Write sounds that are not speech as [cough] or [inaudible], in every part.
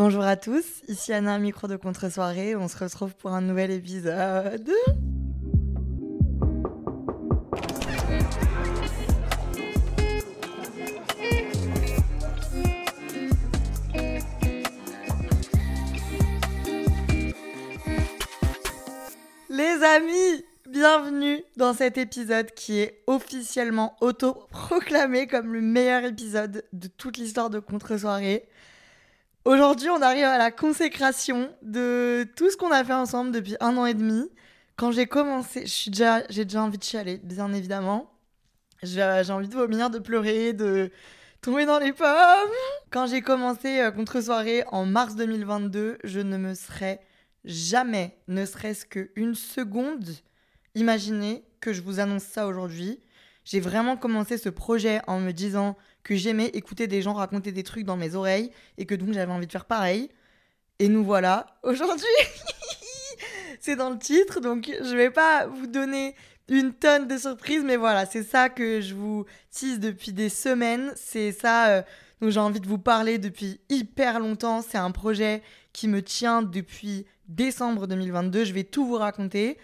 Bonjour à tous, ici Anna, micro de contre-soirée. On se retrouve pour un nouvel épisode. Les amis, bienvenue dans cet épisode qui est officiellement auto-proclamé comme le meilleur épisode de toute l'histoire de Contre-soirée. Aujourd'hui, on arrive à la consécration de tout ce qu'on a fait ensemble depuis un an et demi. Quand j'ai commencé, j'ai déjà, déjà envie de chialer, bien évidemment. J'ai envie de vomir, de pleurer, de tomber dans les pommes. Quand j'ai commencé euh, Contre-soirée en mars 2022, je ne me serais jamais, ne serait-ce qu'une seconde, imaginez que je vous annonce ça aujourd'hui. J'ai vraiment commencé ce projet en me disant que j'aimais écouter des gens raconter des trucs dans mes oreilles et que donc j'avais envie de faire pareil. Et nous voilà aujourd'hui. [laughs] c'est dans le titre, donc je vais pas vous donner une tonne de surprises, mais voilà, c'est ça que je vous tease depuis des semaines. C'est ça euh, dont j'ai envie de vous parler depuis hyper longtemps. C'est un projet qui me tient depuis décembre 2022. Je vais tout vous raconter.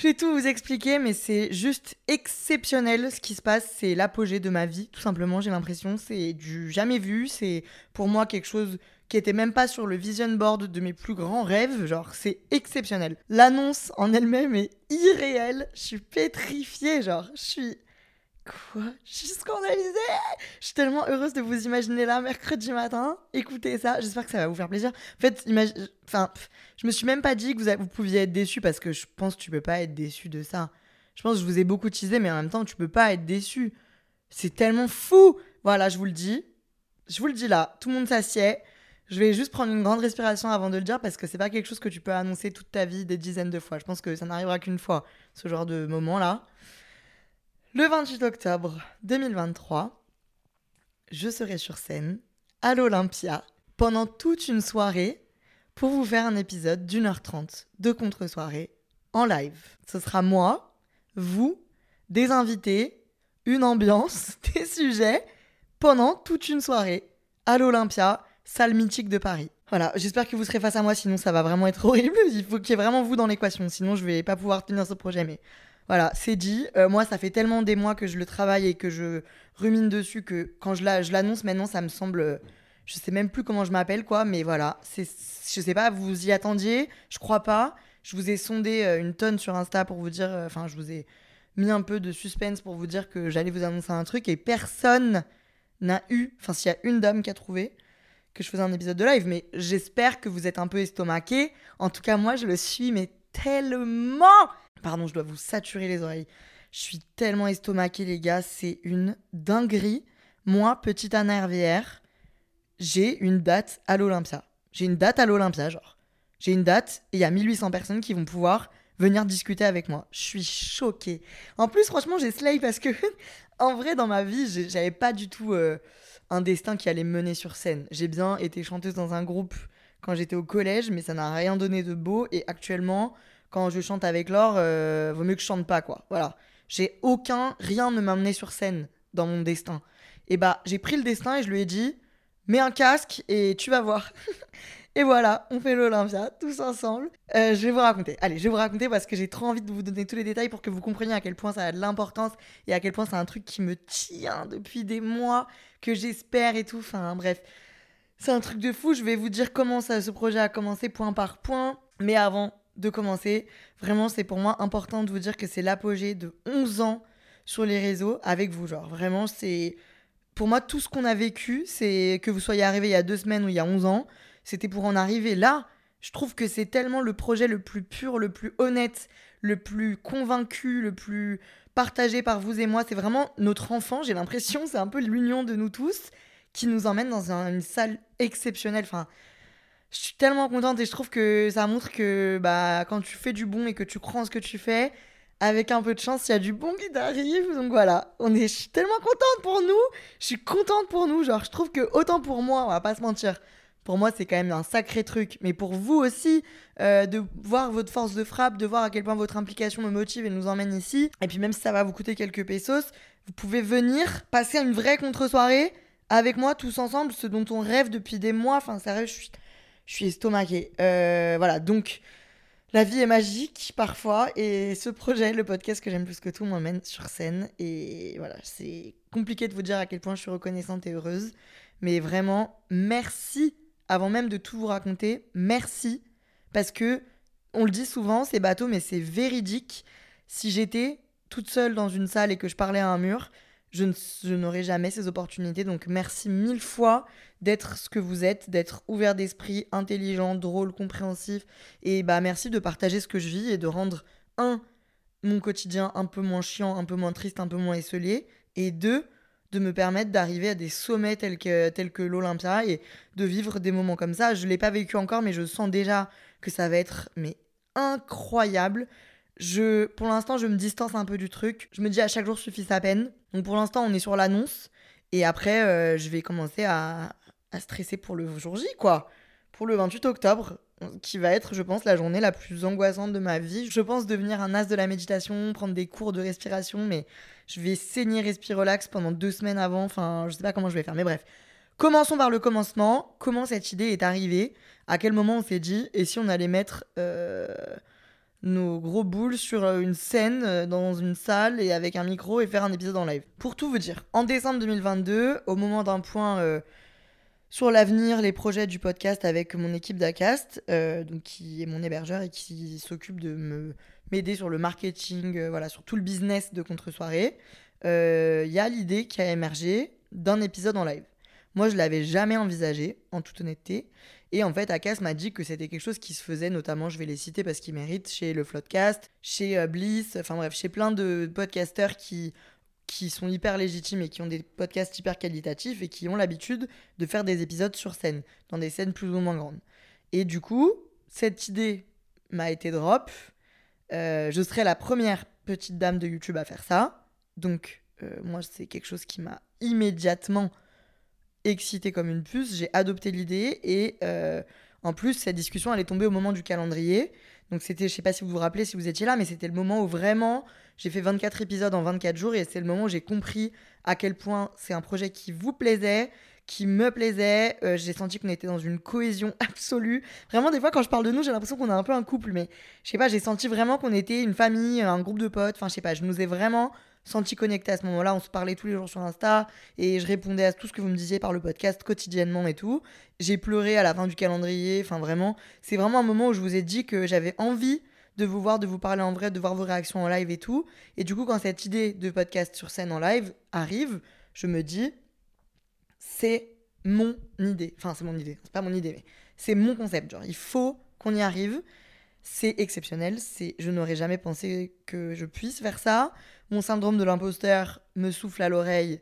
Je vais tout vous expliquer, mais c'est juste exceptionnel ce qui se passe. C'est l'apogée de ma vie, tout simplement. J'ai l'impression, c'est du jamais vu. C'est pour moi quelque chose qui était même pas sur le vision board de mes plus grands rêves. Genre, c'est exceptionnel. L'annonce en elle-même est irréelle. Je suis pétrifiée. Genre, je suis Quoi? Je suis scandalisée Je suis tellement heureuse de vous imaginer là mercredi matin. Écoutez ça, j'espère que ça va vous faire plaisir. En fait, enfin, je me suis même pas dit que vous, vous pouviez être déçu parce que je pense que tu peux pas être déçu de ça. Je pense que je vous ai beaucoup teasé, mais en même temps, tu peux pas être déçu. C'est tellement fou Voilà, je vous le dis. Je vous le dis là, tout le monde s'assied. Je vais juste prendre une grande respiration avant de le dire parce que c'est pas quelque chose que tu peux annoncer toute ta vie des dizaines de fois. Je pense que ça n'arrivera qu'une fois, ce genre de moment là. Le 28 octobre 2023, je serai sur scène à l'Olympia pendant toute une soirée pour vous faire un épisode d'une heure trente de contre-soirée en live. Ce sera moi, vous, des invités, une ambiance, [laughs] des sujets pendant toute une soirée à l'Olympia, salle mythique de Paris. Voilà, j'espère que vous serez face à moi, sinon ça va vraiment être [laughs] horrible. Il faut qu'il y ait vraiment vous dans l'équation, sinon je vais pas pouvoir tenir ce projet. Mais voilà, c'est dit. Euh, moi, ça fait tellement des mois que je le travaille et que je rumine dessus que quand je l'annonce maintenant, ça me semble. Je sais même plus comment je m'appelle, quoi, mais voilà. Je sais pas, vous y attendiez? Je crois pas. Je vous ai sondé euh, une tonne sur Insta pour vous dire. Euh, enfin, je vous ai mis un peu de suspense pour vous dire que j'allais vous annoncer un truc et personne n'a eu. Enfin, s'il y a une dame qui a trouvé que je faisais un épisode de live, mais j'espère que vous êtes un peu estomaqué. En tout cas, moi, je le suis, mais tellement Pardon, je dois vous saturer les oreilles. Je suis tellement estomaquée, les gars, c'est une dinguerie. Moi, petite Anna j'ai une date à l'Olympia. J'ai une date à l'Olympia, genre. J'ai une date et il y a 1800 personnes qui vont pouvoir venir discuter avec moi. Je suis choquée. En plus, franchement, j'ai slay parce que, [laughs] en vrai, dans ma vie, j'avais pas du tout euh, un destin qui allait me mener sur scène. J'ai bien été chanteuse dans un groupe quand j'étais au collège, mais ça n'a rien donné de beau. Et actuellement, quand je chante avec Laure, euh, vaut mieux que je chante pas, quoi. Voilà. J'ai aucun, rien ne m'a amené sur scène dans mon destin. Et bah, j'ai pris le destin et je lui ai dit, mets un casque et tu vas voir. [laughs] et voilà, on fait l'Olympia tous ensemble. Euh, je vais vous raconter. Allez, je vais vous raconter parce que j'ai trop envie de vous donner tous les détails pour que vous compreniez à quel point ça a de l'importance et à quel point c'est un truc qui me tient depuis des mois, que j'espère et tout. Enfin, bref. C'est un truc de fou. Je vais vous dire comment ça, ce projet a commencé point par point. Mais avant, de commencer. Vraiment, c'est pour moi important de vous dire que c'est l'apogée de 11 ans sur les réseaux avec vous. Genre, vraiment, c'est. Pour moi, tout ce qu'on a vécu, c'est que vous soyez arrivé il y a deux semaines ou il y a 11 ans, c'était pour en arriver là. Je trouve que c'est tellement le projet le plus pur, le plus honnête, le plus convaincu, le plus partagé par vous et moi. C'est vraiment notre enfant, j'ai l'impression, c'est un peu l'union de nous tous qui nous emmène dans un- une salle exceptionnelle. Enfin, je suis tellement contente et je trouve que ça montre que bah, quand tu fais du bon et que tu crois en ce que tu fais, avec un peu de chance, il y a du bon qui t'arrive. Donc voilà, on est, je suis tellement contente pour nous. Je suis contente pour nous. Genre, je trouve que autant pour moi, on va pas se mentir, pour moi, c'est quand même un sacré truc. Mais pour vous aussi, euh, de voir votre force de frappe, de voir à quel point votre implication me motive et nous emmène ici. Et puis même si ça va vous coûter quelques pesos, vous pouvez venir passer une vraie contre-soirée avec moi tous ensemble, ce dont on rêve depuis des mois. Enfin, sérieux, je suis, je suis estomaquée. Euh, voilà, donc la vie est magique parfois et ce projet, le podcast que j'aime plus que tout, m'emmène sur scène. Et voilà, c'est compliqué de vous dire à quel point je suis reconnaissante et heureuse. Mais vraiment, merci. Avant même de tout vous raconter, merci. Parce que, on le dit souvent, c'est bateau, mais c'est véridique. Si j'étais toute seule dans une salle et que je parlais à un mur, je, n'aurais jamais ces opportunités. Donc merci mille fois d'être ce que vous êtes, d'être ouvert d'esprit, intelligent, drôle, compréhensif. Et bah merci de partager ce que je vis et de rendre, un, mon quotidien un peu moins chiant, un peu moins triste, un peu moins esselé. Et deux, de me permettre d'arriver à des sommets tels que, tels que l'Olympia et de vivre des moments comme ça. Je ne l'ai pas vécu encore, mais je sens déjà que ça va être mais incroyable. Je, pour l'instant, je me distance un peu du truc. Je me dis à chaque jour suffit sa peine. Donc pour l'instant, on est sur l'annonce. Et après, euh, je vais commencer à, à stresser pour le jour J, quoi. Pour le 28 octobre, qui va être, je pense, la journée la plus angoissante de ma vie. Je pense devenir un as de la méditation, prendre des cours de respiration, mais je vais saigner Respirelax pendant deux semaines avant. Enfin, je sais pas comment je vais faire, mais bref. Commençons par le commencement. Comment cette idée est arrivée? À quel moment on s'est dit Et si on allait mettre euh, nos gros boules sur euh, une scène euh, dans une salle et avec un micro et faire un épisode en live Pour tout vous dire, en décembre 2022, au moment d'un point euh, sur l'avenir, les projets du podcast avec mon équipe d'Acast, donc qui est mon hébergeur et qui s'occupe de m'aider sur le marketing, voilà, sur tout le business de contre-soirée, il y a l'idée qui a émergé d'un épisode en live. Moi, je l'avais jamais envisagé, en toute honnêteté. Et en fait, Akas m'a dit que c'était quelque chose qui se faisait, notamment, je vais les citer parce qu'ils méritent, chez le Floodcast, chez euh, Bliss, enfin bref, chez plein de podcasteurs qui, qui sont hyper légitimes et qui ont des podcasts hyper qualitatifs et qui ont l'habitude de faire des épisodes sur scène, dans des scènes plus ou moins grandes. Et du coup, cette idée m'a été drop. Euh, je serai la première petite dame de YouTube à faire ça. Donc, euh, moi, c'est quelque chose qui m'a immédiatement excitée comme une puce. J'ai adopté l'idée et euh, en plus, cette discussion, elle est tombée au moment du calendrier. Donc, c'était, je sais pas si vous vous rappelez, si vous étiez là, mais c'était le moment où vraiment j'ai fait 24 épisodes en 24 jours et c'est le moment où j'ai compris à quel point c'est un projet qui vous plaisait, qui me plaisait. Euh, j'ai senti qu'on était dans une cohésion [laughs] absolue. Vraiment, des fois, quand je parle de nous, j'ai l'impression qu'on est un peu un couple, mais je sais pas, j'ai senti vraiment qu'on était une famille, un groupe de potes. Enfin, je sais pas, je nous ai vraiment senti connectés à ce moment-là. On se parlait tous les jours sur Insta et je répondais à tout ce que vous me disiez par le podcast quotidiennement et tout. J'ai pleuré à la fin du calendrier. Enfin, vraiment, c'est vraiment un moment où je vous ai dit que j'avais envie de vous voir, de vous parler en vrai, de voir vos réactions en live et tout. Et du coup, quand cette idée de podcast sur scène en live arrive, je me dis, c'est mon idée. Enfin, c'est mon idée, c'est pas mon idée, mais c'est mon concept. Genre, il faut qu'on y arrive. C'est exceptionnel. C'est, je n'aurais jamais pensé que je puisse faire ça. Mon syndrome de l'imposteur me souffle à l'oreille.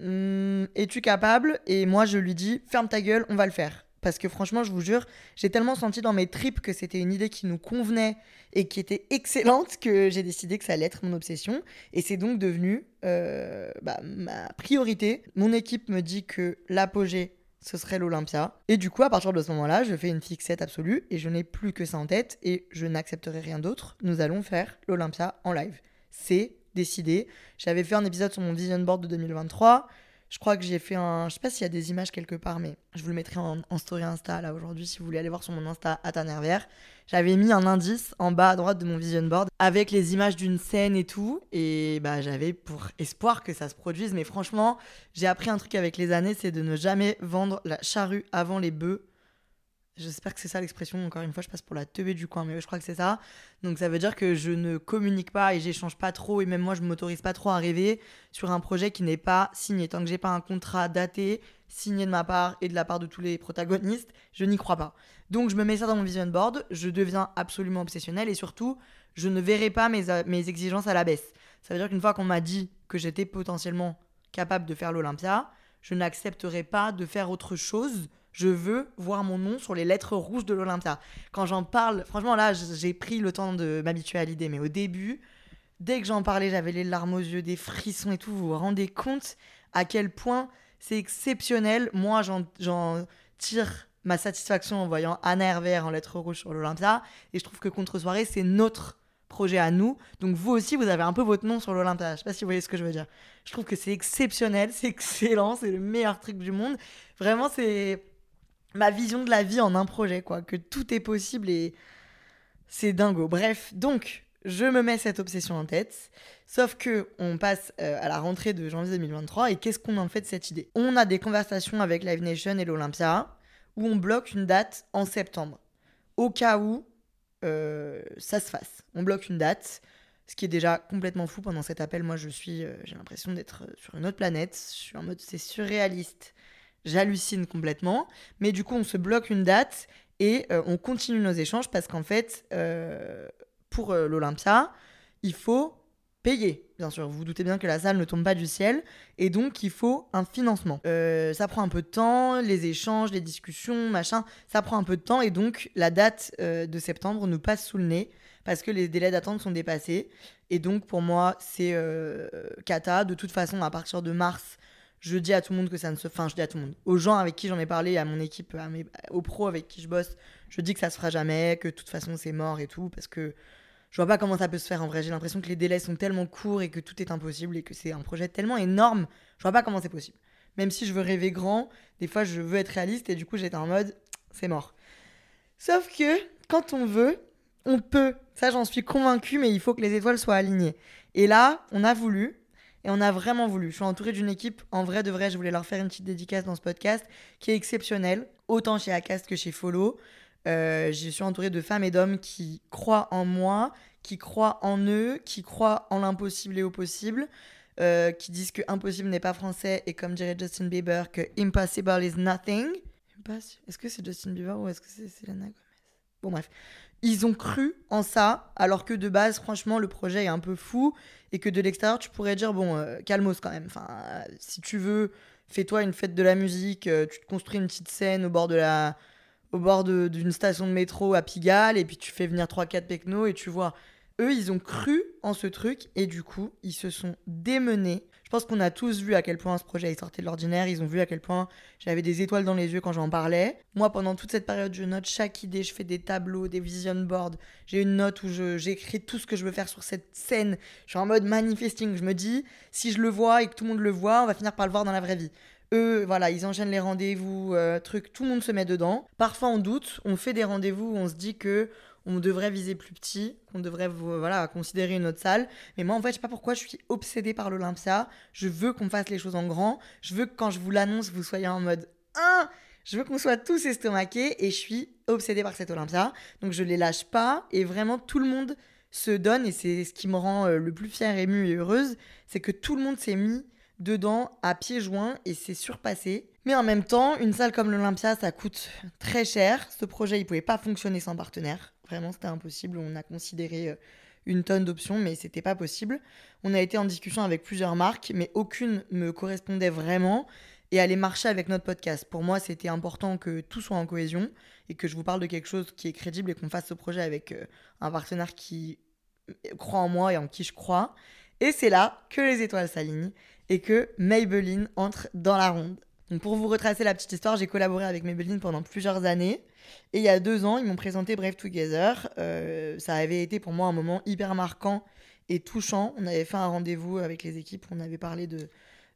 Hum, Es-tu capable? Et moi, je lui dis, ferme ta gueule, on va le faire. Parce que franchement, je vous jure, j'ai tellement senti dans mes tripes que c'était une idée qui nous convenait et qui était excellente que j'ai décidé que ça allait être mon obsession. Et c'est donc devenu euh, bah, ma priorité. Mon équipe me dit que l'apogée, ce serait l'Olympia. Et du coup, à partir de ce moment-là, je fais une fixette absolue et je n'ai plus que ça en tête et je n'accepterai rien d'autre. Nous allons faire l'Olympia en live. C'est décidé. J'avais fait un épisode sur mon vision board de 2023. Je crois que j'ai fait un. Je sais pas s'il y a des images quelque part, mais je vous le mettrai en, en story Insta là aujourd'hui si vous voulez aller voir sur mon Insta à Nervière. J'avais mis un indice en bas à droite de mon vision board avec les images d'une scène et tout. Et bah j'avais pour espoir que ça se produise. Mais franchement, j'ai appris un truc avec les années c'est de ne jamais vendre la charrue avant les bœufs. J'espère que c'est ça l'expression. Encore une fois, je passe pour la teubée du coin, mais je crois que c'est ça. Donc ça veut dire que je ne communique pas et j'échange pas trop. Et même moi, je m'autorise pas trop à rêver sur un projet qui n'est pas signé. Tant que j'ai pas un contrat daté, signé de ma part et de la part de tous les protagonistes, je n'y crois pas. Donc je me mets ça dans mon vision board. Je deviens absolument obsessionnelle et surtout, je ne verrai pas mes, mes exigences à la baisse. Ça veut dire qu'une fois qu'on m'a dit que j'étais potentiellement capable de faire l'Olympia, je n'accepterai pas de faire autre chose. Je veux voir mon nom sur les lettres rouges de l'Olympia. Quand j'en parle, franchement, là, j'ai pris le temps de m'habituer à l'idée. Mais au début, dès que j'en parlais, j'avais les larmes aux yeux, des frissons et tout. Vous vous rendez compte à quel point c'est exceptionnel. Moi, j'en tire ma satisfaction en voyant Anna Hervé en lettres rouges sur l'Olympia. Et je trouve que Contre-soirée, c'est notre projet à nous. Donc vous aussi, vous avez un peu votre nom sur l'Olympia. Je sais pas si vous voyez ce que je veux dire. Je trouve que c'est exceptionnel, c'est excellent, c'est le meilleur truc du monde. Vraiment, c'est ma vision de la vie en un projet, quoi. Que tout est possible et c'est dingo. Bref, donc je me mets cette obsession en tête. Sauf que on passe euh, à la rentrée de janvier 2023 et qu'est-ce qu'on en fait de cette idée? On a des conversations avec Live Nation et l'Olympia où on bloque une date en septembre. Au cas où euh, ça se fasse. On bloque une date, ce qui est déjà complètement fou pendant cet appel. Moi, je suis, euh, j'ai l'impression d'être sur une autre planète. Je suis en mode, c'est surréaliste. J'hallucine complètement. Mais du coup, on se bloque une date et on continue nos échanges parce qu'en fait, pour l'Olympia, il faut payer. Bien sûr, vous, vous doutez bien que la salle ne tombe pas du ciel et donc il faut un financement. Euh, ça prend un peu de temps, les échanges, les discussions, machin, ça prend un peu de temps et donc la date euh, de septembre nous passe sous le nez parce que les délais d'attente sont dépassés. Et donc pour moi, c'est euh, cata. De toute façon, à partir de mars, je dis à tout le monde que ça ne se. Enfin, je dis à tout le monde. Aux gens avec qui j'en ai parlé, à mon équipe, aux pros avec qui je bosse, je dis que ça se fera jamais, que de toute façon c'est mort et tout parce que je vois pas comment ça peut se faire en vrai. J'ai l'impression que les délais sont tellement courts et que tout est impossible et que c'est un projet tellement énorme. Je vois pas comment c'est possible. Même si je veux rêver grand, des fois je veux être réaliste et du coup j'étais en mode c'est mort. Sauf que quand on veut, on peut. Ça j'en suis convaincue, mais il faut que les étoiles soient alignées. Et là, on a voulu. Et on a vraiment voulu. Je suis entourée d'une équipe, en vrai de vrai, je voulais leur faire une petite dédicace dans ce podcast, qui est exceptionnelle, autant chez Acast que chez Follow. Euh, je suis entourée de femmes et d'hommes qui croient en moi, qui croient en eux, qui croient en l'impossible et au possible, euh, qui disent que impossible n'est pas français et comme dirait Justin Bieber que impossible is nothing. Est-ce que c'est Justin Bieber ou est-ce que c'est Selena Gomez? Bon bref, ils ont cru en ça alors que de base franchement le projet est un peu fou et que de l'extérieur tu pourrais dire bon euh, calmos quand même. Enfin si tu veux fais-toi une fête de la musique, tu te construis une petite scène au bord de la au bord d'une station de métro à Pigalle et puis tu fais venir 3-4 technos et tu vois. Eux, ils ont cru en ce truc et du coup, ils se sont démenés. Je pense qu'on a tous vu à quel point ce projet est sorti de l'ordinaire. Ils ont vu à quel point j'avais des étoiles dans les yeux quand j'en parlais. Moi, pendant toute cette période, je note chaque idée. Je fais des tableaux, des vision boards. J'ai une note où j'écris tout ce que je veux faire sur cette scène. Je suis en mode manifesting. Je me dis, si je le vois et que tout le monde le voit, on va finir par le voir dans la vraie vie. Eux, voilà, ils enchaînent les rendez-vous, euh, truc, tout le monde se met dedans. Parfois on doute, on fait des rendez-vous on se dit que on devrait viser plus petit, qu'on devrait voilà, considérer une autre salle. Mais moi, en fait, je sais pas pourquoi je suis obsédée par l'Olympia. Je veux qu'on fasse les choses en grand. Je veux que quand je vous l'annonce, vous soyez en mode 1. Je veux qu'on soit tous estomaqués et je suis obsédée par cette Olympia. Donc je les lâche pas et vraiment tout le monde se donne et c'est ce qui me rend euh, le plus fière, émue et heureuse, c'est que tout le monde s'est mis dedans à pieds joints et c'est surpassé. Mais en même temps, une salle comme l'Olympia, ça coûte très cher. Ce projet, il pouvait pas fonctionner sans partenaire. Vraiment, c'était impossible. On a considéré euh, une tonne d'options, mais c'était pas possible. On a été en discussion avec plusieurs marques, mais aucune me correspondait vraiment et allait marcher avec notre podcast. Pour moi, c'était important que tout soit en cohésion et que je vous parle de quelque chose qui est crédible et qu'on fasse ce projet avec euh, un partenaire qui croit en moi et en qui je crois. Et c'est là que les étoiles s'alignent et que Maybelline entre dans la ronde. Donc pour vous retracer la petite histoire, j'ai collaboré avec Maybelline pendant plusieurs années. Et il y a deux ans, ils m'ont présenté Brave Together. Euh, ça avait été pour moi un moment hyper marquant et touchant. On avait fait un rendez-vous avec les équipes, on avait parlé de,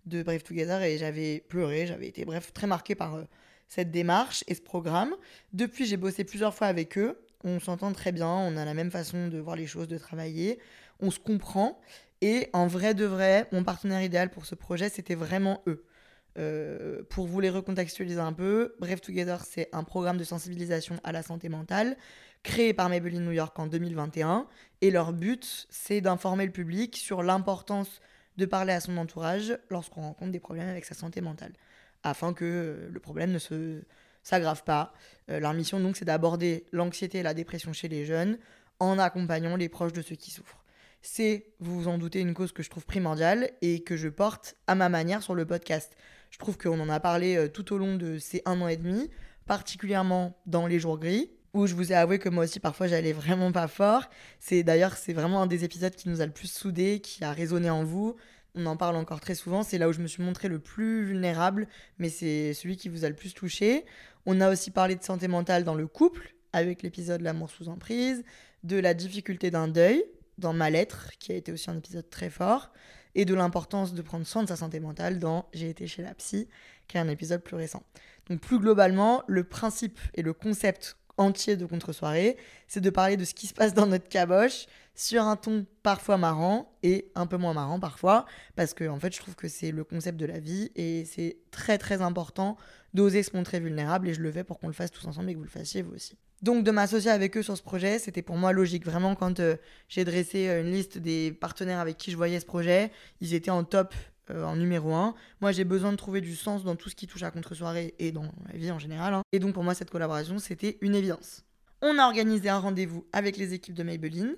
de Brave Together et j'avais pleuré. J'avais été, bref, très marqué par euh, cette démarche et ce programme. Depuis, j'ai bossé plusieurs fois avec eux. On s'entend très bien, on a la même façon de voir les choses, de travailler. On se comprend. Et en vrai de vrai, mon partenaire idéal pour ce projet, c'était vraiment eux. Euh, pour vous les recontextualiser un peu, Brave Together, c'est un programme de sensibilisation à la santé mentale créé par Maybelline New York en 2021. Et leur but, c'est d'informer le public sur l'importance de parler à son entourage lorsqu'on rencontre des problèmes avec sa santé mentale, afin que le problème ne s'aggrave pas. Euh, leur mission, donc, c'est d'aborder l'anxiété et la dépression chez les jeunes en accompagnant les proches de ceux qui souffrent c'est, vous vous en doutez, une cause que je trouve primordiale et que je porte à ma manière sur le podcast. Je trouve qu'on en a parlé euh, tout au long de ces un an et demi, particulièrement dans les jours gris, où je vous ai avoué que moi aussi parfois j'allais vraiment pas fort. C'est d'ailleurs c'est vraiment un des épisodes qui nous a le plus soudés, qui a résonné en vous. On en parle encore très souvent, c'est là où je me suis montré le plus vulnérable, mais c'est celui qui vous a le plus touché. On a aussi parlé de santé mentale dans le couple, avec l'épisode L'amour sous emprise, de la difficulté d'un deuil, dans Ma lettre, qui a été aussi un épisode très fort, et de l'importance de prendre soin de sa santé mentale dans J'ai été chez la psy, qui est un épisode plus récent. Donc plus globalement, le principe et le concept entier de contre-soirée, c'est de parler de ce qui se passe dans notre caboche sur un ton parfois marrant et un peu moins marrant parfois, parce que en fait je trouve que c'est le concept de la vie et c'est très très important d'oser se montrer vulnérable et je le fais pour qu'on le fasse tous ensemble et que vous le fassiez vous aussi. Donc de m'associer avec eux sur ce projet, c'était pour moi logique. Vraiment, quand euh, j'ai dressé euh, une liste des partenaires avec qui je voyais ce projet, ils étaient en top, euh, en numéro 1. Moi, j'ai besoin de trouver du sens dans tout ce qui touche à contre-soirée et dans la vie en général. Hein. Et donc pour moi, cette collaboration, c'était une évidence. On a organisé un rendez-vous avec les équipes de Maybelline.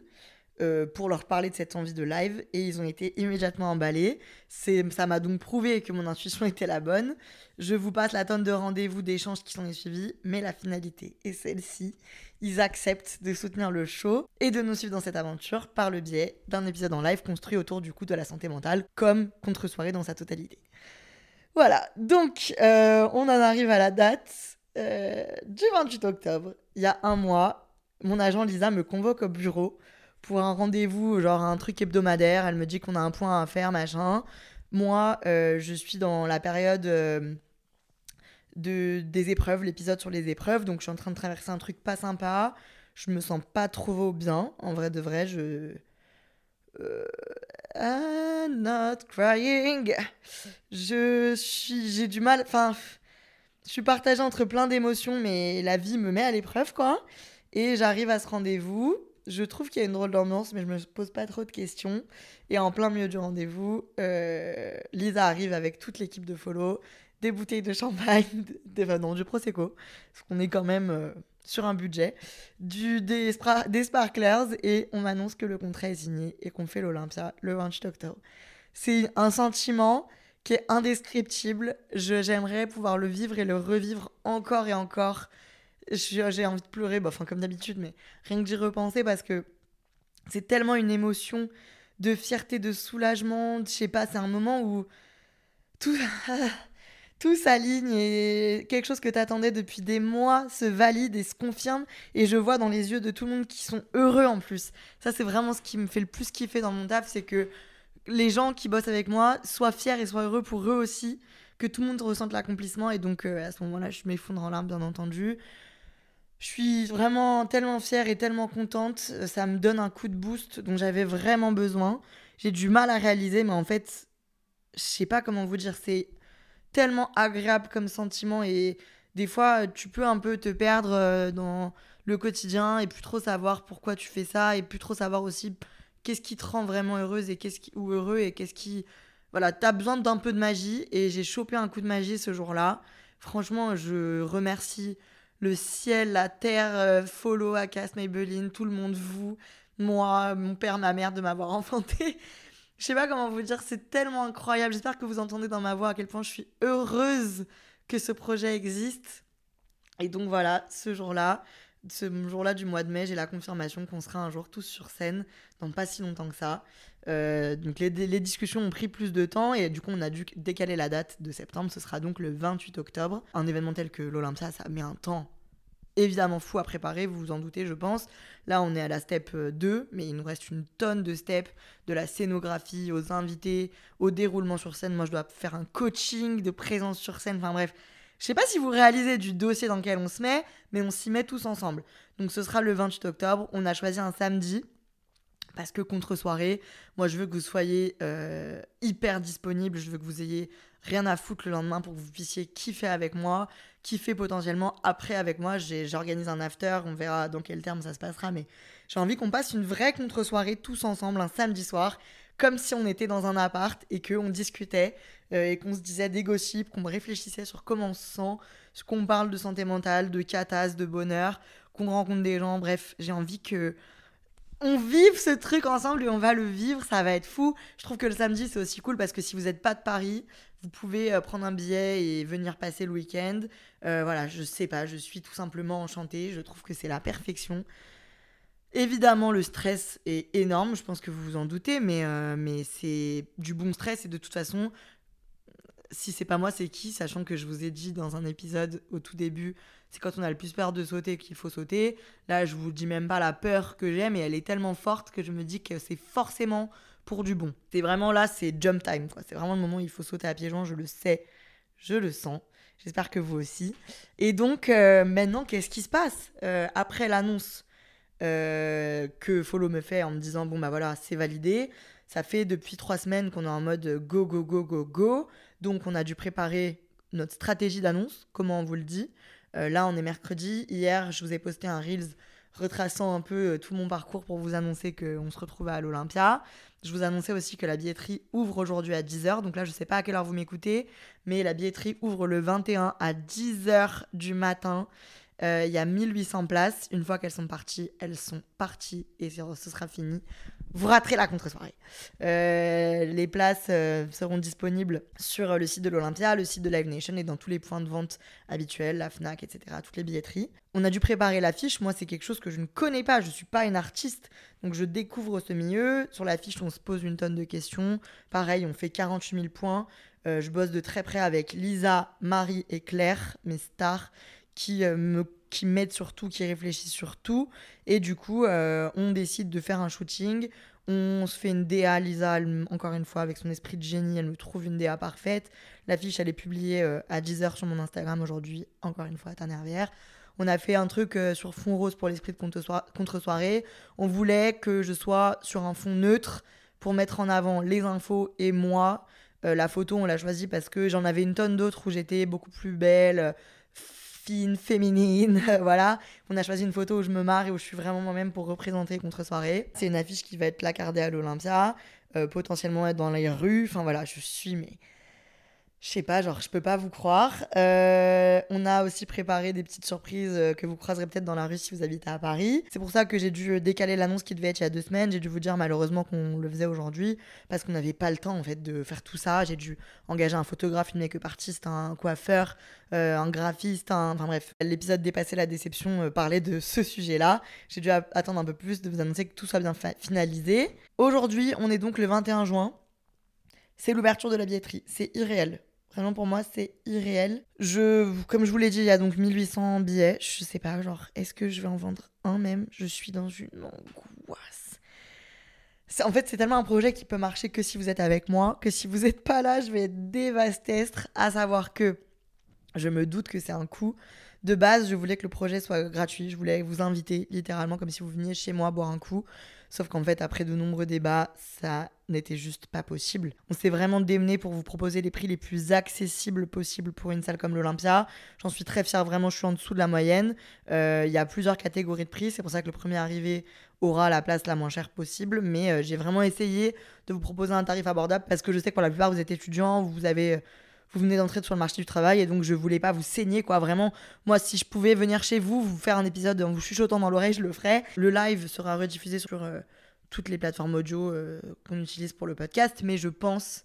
Euh, pour leur parler de cette envie de live et ils ont été immédiatement emballés. C'est, ça m'a donc prouvé que mon intuition [laughs] était la bonne. Je vous passe la tonne de rendez-vous, d'échanges qui sont suivis, mais la finalité est celle-ci. Ils acceptent de soutenir le show et de nous suivre dans cette aventure par le biais d'un épisode en live construit autour du coup de la santé mentale comme contre-soirée dans sa totalité. Voilà, donc euh, on en arrive à la date euh, du 28 octobre. Il y a un mois, mon agent Lisa me convoque au bureau pour un rendez-vous, genre un truc hebdomadaire. Elle me dit qu'on a un point à faire, machin. Moi, euh, je suis dans la période euh, de, des épreuves, l'épisode sur les épreuves. Donc, je suis en train de traverser un truc pas sympa. Je me sens pas trop bien. En vrai de vrai, je. Euh, I'm not crying. Je suis. J'ai du mal. Enfin. Je suis partagée entre plein d'émotions, mais la vie me met à l'épreuve, quoi. Et j'arrive à ce rendez-vous je trouve qu'il y a une drôle d'ambiance, mais je me pose pas trop de questions. Et en plein milieu du rendez-vous, euh, Lisa arrive avec toute l'équipe de follow, des bouteilles de champagne, [laughs] des, non, du Prosecco, parce qu'on est quand même euh, sur un budget, du, des, des sparklers, et on m'annonce que le contrat est signé et qu'on fait l'Olympia le 28 octobre. C'est un sentiment qui est indescriptible. J'aimerais pouvoir le vivre et le revivre encore et encore j'ai envie de pleurer, bah, enfin comme d'habitude, mais rien que d'y repenser parce que c'est tellement une émotion de fierté, de soulagement. Je sais pas, c'est un moment où tout, [laughs] tout s'aligne et quelque chose que tu attendais depuis des mois se valide et se confirme. Et je vois dans les yeux de tout le monde qui sont heureux en plus. Ça, c'est vraiment ce qui me fait le plus kiffer dans mon taf, c'est que les gens qui bossent avec moi soient fiers et soient heureux pour eux aussi, que tout le monde ressente l'accomplissement. Et donc, euh, à ce moment-là, je m'effondre en larmes, bien entendu. Je suis vraiment tellement fière et tellement contente. Ça me donne un coup de boost dont j'avais vraiment besoin. J'ai du mal à réaliser, mais en fait, je sais pas comment vous dire. C'est tellement agréable comme sentiment et des fois, tu peux un peu te perdre euh, dans le quotidien et plus trop savoir pourquoi tu fais ça et plus trop savoir aussi qu'est-ce qui te rend vraiment heureuse et qu'est-ce qui ou heureux et qu'est-ce qui voilà, t'as besoin d'un peu de magie et j'ai chopé un coup de magie ce jour-là. Franchement, je remercie le ciel, la terre, euh, follow, Akas, Maybelline, tout le monde, vous, moi, mon père, ma mère de m'avoir [laughs] enfanté. Je sais pas comment vous dire, c'est tellement incroyable. J'espère que vous entendez dans ma voix à quel point je suis heureuse que ce projet existe. Et donc voilà, ce jour-là, ce jour-là du mois de mai, j'ai la confirmation qu'on sera un jour tous sur scène dans pas si longtemps que ça. Euh, donc les, les, discussions ont pris plus de temps et du coup on a dû décaler la date de septembre. Ce sera donc le 28 octobre. Un événement tel que l'Olympia, ça met un temps évidemment fou à préparer, vous vous en doutez je pense. Là on est à la step 2, euh, mais il nous reste une tonne de steps, de la scénographie aux invités, au déroulement sur scène. Moi je dois faire un coaching de présence sur scène, enfin bref. Je sais pas si vous réalisez du dossier dans lequel on se met, mais on s'y met tous ensemble. Donc ce sera le 28 octobre. On a choisi un samedi parce que contre soirée, moi je veux que vous soyez euh, hyper disponible. Je veux que vous ayez rien à foutre le lendemain pour que vous puissiez kiffer avec moi, kiffer potentiellement après avec moi. J'organise un after, on verra dans quel terme ça se passera, mais j'ai envie qu'on passe une vraie contre soirée tous ensemble un samedi soir comme si on était dans un appart et qu'on discutait euh, et qu'on se disait des gossips, qu'on réfléchissait sur comment on se sent, qu'on parle de santé mentale, de catas, de bonheur, qu'on rencontre des gens. Bref, j'ai envie que on vive ce truc ensemble et on va le vivre, ça va être fou. Je trouve que le samedi c'est aussi cool parce que si vous n'êtes pas de Paris, vous pouvez euh, prendre un billet et venir passer le week-end. Euh, voilà, je sais pas, je suis tout simplement enchantée, je trouve que c'est la perfection. Évidemment, le stress est énorme, je pense que vous vous en doutez, mais, euh, mais c'est du bon stress et de toute façon, si c'est pas moi, c'est qui Sachant que je vous ai dit dans un épisode au tout début, c'est quand on a le plus peur de sauter qu'il faut sauter. Là, je vous dis même pas la peur que j'ai, mais elle est tellement forte que je me dis que c'est forcément pour du bon. C'est vraiment là, c'est jump time. C'est vraiment le moment où il faut sauter à pieds joints, je le sais, je le sens. J'espère que vous aussi. Et donc, euh, maintenant, qu'est-ce qui se passe euh, Après l'annonce euh, que Follow me fait en me disant bon bah voilà c'est validé. Ça fait depuis trois semaines qu'on est en mode go go go go go. Donc on a dû préparer notre stratégie d'annonce, comment on vous le dit. Euh, là on est mercredi. Hier je vous ai posté un reels retraçant un peu euh, tout mon parcours pour vous annoncer qu'on se retrouve à l'Olympia. Je vous annonçais aussi que la billetterie ouvre aujourd'hui à 10h. Donc là, je ne sais pas à quelle heure vous m'écoutez, mais la billetterie ouvre le 21 à 10h du matin. Euh, il y a 1800 places. Une fois qu'elles sont parties, elles sont parties et ce sera fini. Vous raterez la contre-soirée. Euh, les places euh, seront disponibles sur le site de l'Olympia, le site de Live Nation et dans tous les points de vente habituels, la FNAC, etc., toutes les billetteries. On a dû préparer l'affiche. Moi, c'est quelque chose que je ne connais pas. Je ne suis pas une artiste, donc je découvre ce milieu. Sur l'affiche, on se pose une tonne de questions. Pareil, on fait 48 000 points. je bosse de très près avec Lisa, Marie et Claire, mes stars, qui euh, me qui m'aident sur tout, qui réfléchissent sur tout. Et du coup, euh, on décide de faire un shooting. On se fait une DA, Lisa, encore une fois, avec son esprit de génie, elle me trouve une DA parfaite. L'affiche, elle est publiée euh, à 10h sur mon Instagram aujourd'hui, encore une fois, à Tanervière. On a fait un truc sur fond rose pour l'esprit de contre-soirée. On voulait que je sois sur un fond neutre pour mettre en avant les infos et moi. la photo, on l'a choisie parce que j'en avais une tonne d'autres où j'étais beaucoup plus belle fine, féminine, [laughs] voilà. On a choisi une photo où je me marre et où je suis vraiment moi-même pour représenter Contre-soirée. C'est une affiche qui va être placardée à l'Olympia, euh, potentiellement être dans les rues. Enfin voilà, je suis mais je sais pas, genre, je peux pas vous croire. Euh, on a aussi préparé des petites surprises euh, que vous croiserez peut-être dans la rue si vous habitez à Paris. C'est pour ça que j'ai dû décaler l'annonce qui devait être il y a deux semaines. J'ai dû vous dire malheureusement qu'on le faisait aujourd'hui parce qu'on n'avait pas le temps en fait de faire tout ça. J'ai dû engager un photographe, une make-up artiste, un coiffeur, euh, un graphiste, enfin bref. L'épisode dépassé la déception parlait de ce sujet-là. J'ai dû attendre un peu plus de vous annoncer que tout soit bien finalisé. Aujourd'hui, on est donc le 21 juin. C'est l'ouverture de la billetterie. C'est irréel. Vraiment, pour moi, c'est irréel. Je, comme je vous l'ai dit, il y a donc 1800 billets. Je sais pas, genre, est-ce que je vais en vendre un même? Je suis dans une angoisse. En fait, c'est tellement un projet qui peut marcher que si vous êtes avec moi, que si vous n'êtes pas là, je vais être dévastée, à savoir que je me doute que c'est un coup. De base, je voulais que le projet soit gratuit. Je voulais vous inviter littéralement comme si vous veniez chez moi boire un coup. Sauf qu'en fait, après de nombreux débats, ça n'était juste pas possible. On s'est vraiment démené pour vous proposer les prix les plus accessibles possibles pour une salle comme l'Olympia. J'en suis très fière, vraiment, je suis en dessous de la moyenne. Euh, il y a plusieurs catégories de prix, c'est pour ça que le premier arrivé aura la place la moins chère possible. Mais euh, j'ai vraiment essayé de vous proposer un tarif abordable parce que je sais que pour la plupart, vous êtes étudiants, vous avez vous venez d'entrer sur le marché du travail et donc je voulais pas vous saigner quoi. Vraiment moi si je pouvais venir chez vous vous faire un épisode en vous chuchotant dans l'oreille je le ferais. Le live sera rediffusé sur euh, toutes les plateformes audio euh, qu'on utilise pour le podcast mais je pense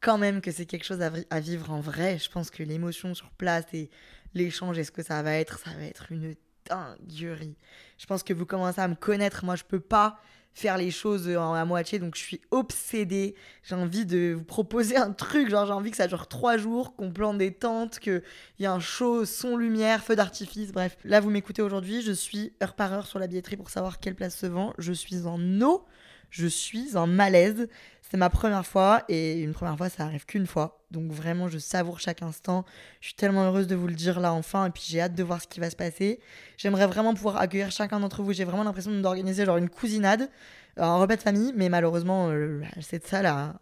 quand même que c'est quelque chose à, vivre en vrai. Je pense que l'émotion sur place et l'échange et ce que ça va être ça va être une dinguerie. Je pense que vous commencez à me connaître. Moi je peux pas faire les choses à moitié. Donc je suis obsédée. J'ai envie de vous proposer un truc. Genre j'ai envie que ça dure trois jours, qu'on plante des tentes, qu'il y a un show, son, lumière, feu d'artifice. Bref, là vous m'écoutez aujourd'hui. Je suis heure par heure sur la billetterie pour savoir quelle place se vend. Je suis en eau. Je suis en malaise. C'est ma première fois et une première fois, ça arrive qu'une fois. Donc vraiment, je savoure chaque instant. Je suis tellement heureuse de vous le dire là enfin et puis j'ai hâte de voir ce qui va se passer. J'aimerais vraiment pouvoir accueillir chacun d'entre vous. J'ai vraiment l'impression d'organiser genre une cousinade, un repas de famille, mais malheureusement, euh, cette salle a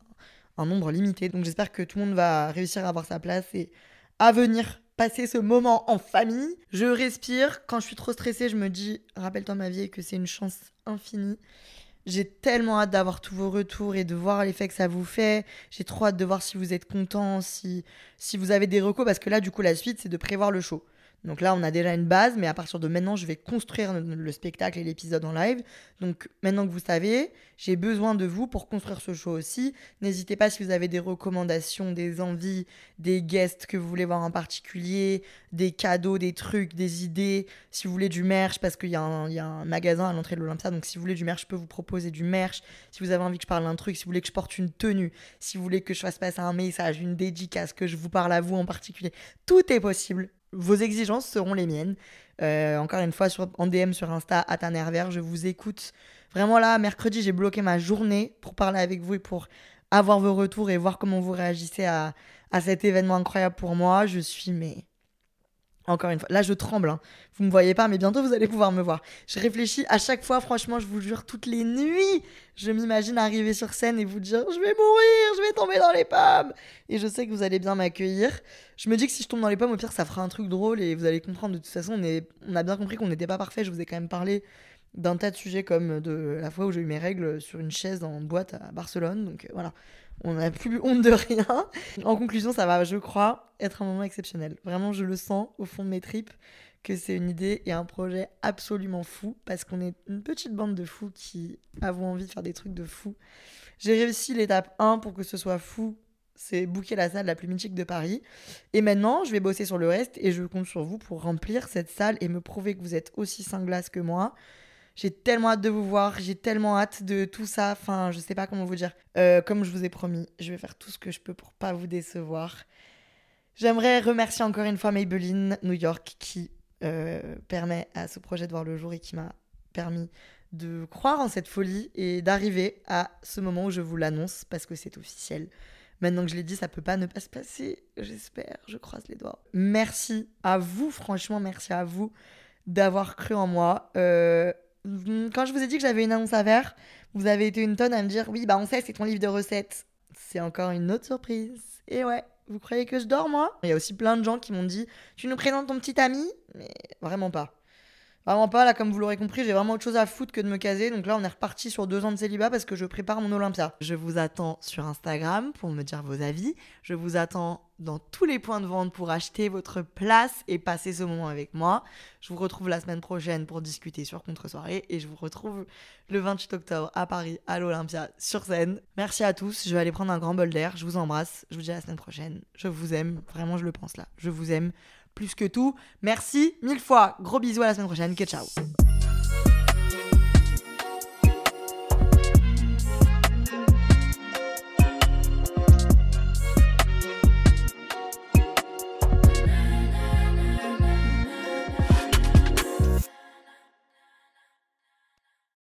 un nombre limité. Donc j'espère que tout le monde va réussir à avoir sa place et à venir passer ce moment en famille. Je respire. Quand je suis trop stressée, je me dis, rappelle-toi ma vie que c'est une chance infinie. J'ai tellement hâte d'avoir tous vos retours et de voir l'effet que ça vous fait. J'ai trop hâte de voir si vous êtes content, si, si vous avez des recos, parce que là, du coup, la suite, c'est de prévoir le show. Donc là, on a déjà une base, mais à partir de maintenant, je vais construire le spectacle et l'épisode en live. Donc maintenant que vous savez, j'ai besoin de vous pour construire ce show aussi. N'hésitez pas si vous avez des recommandations, des envies, des guests que vous voulez voir en particulier, des cadeaux, des trucs, des idées. Si vous voulez du merch, parce qu'il y, y, a un magasin à l'entrée de l'Olympia, donc si vous voulez du merch, je peux vous proposer du merch. Si vous avez envie que je parle d'un truc, si vous voulez que je porte une tenue, si vous voulez que je fasse passer un message, une dédicace, que je vous parle à vous en particulier, tout est possible vos exigences seront les miennes. Euh, encore une fois, sur, en DM sur Insta, à je vous écoute. Vraiment là, mercredi, j'ai bloqué ma journée pour parler avec vous et pour avoir vos retours et voir comment vous réagissez à, à cet événement incroyable pour moi. Je suis mais encore une fois, là je tremble, hein. vous me voyez pas, mais bientôt vous allez pouvoir me voir. Je réfléchis à chaque fois, franchement, je vous jure, toutes les nuits, je m'imagine arriver sur scène et vous dire je vais mourir, je vais tomber dans les pommes. Et je sais que vous allez bien m'accueillir. Je me dis que si je tombe dans les pommes, au pire, ça fera un truc drôle et vous allez comprendre. De toute façon, on, on a bien compris qu'on n'était pas parfait. Je vous ai quand même parlé d'un tas de sujets comme de la fois où j'ai eu mes règles sur une chaise en boîte à Barcelone. Donc euh, voilà, on n'a plus honte de rien. En conclusion, ça va, je crois, être un moment exceptionnel. Vraiment, je le sens au fond de mes tripes que c'est une idée et un projet absolument fou parce qu'on est une petite bande de fous qui avons envie de faire des trucs de fous. J'ai réussi l'étape 1 pour que ce soit fou, c'est booker la salle la plus mythique de Paris. Et maintenant, je vais bosser sur le reste et je compte sur vous pour remplir cette salle et me prouver que vous êtes aussi cinglasse que moi j'ai tellement hâte de vous voir, j'ai tellement hâte de tout ça. Enfin, je sais pas comment vous dire. Euh, comme je vous ai promis, je vais faire tout ce que je peux pour pas vous décevoir. J'aimerais remercier encore une fois Maybelline New York qui euh, permet à ce projet de voir le jour et qui m'a permis de croire en cette folie et d'arriver à ce moment où je vous l'annonce parce que c'est officiel. Maintenant que je l'ai dit, ça peut pas ne pas se passer. J'espère, je croise les doigts. Merci à vous, franchement, merci à vous d'avoir cru en moi. Euh, quand je vous ai dit que j'avais une annonce à faire, vous avez été une tonne à me dire oui, bah on sait, c'est ton livre de recettes. C'est encore une autre surprise. Et ouais, vous croyez que je dors moi? Il y a aussi plein de gens qui m'ont dit tu nous présentes ton petit ami? Mais vraiment pas. Vraiment pas, là, comme vous l'aurez compris, j'ai vraiment autre chose à foutre que de me caser. Donc là, on est reparti sur deux ans de célibat parce que je prépare mon Olympia. Je vous attends sur Instagram pour me dire vos avis. Je vous attends dans tous les points de vente pour acheter votre place et passer ce moment avec moi. Je vous retrouve la semaine prochaine pour discuter sur Contre-soirée et je vous retrouve le 28 octobre à Paris, à l'Olympia, sur scène. Merci à tous. Je vais aller prendre un grand bol d'air. Je vous embrasse. Je vous dis à la semaine prochaine. Je vous aime. Vraiment, je le pense là. Je vous aime plus que tout. Merci mille fois. Gros bisous à la semaine prochaine. Que ciao.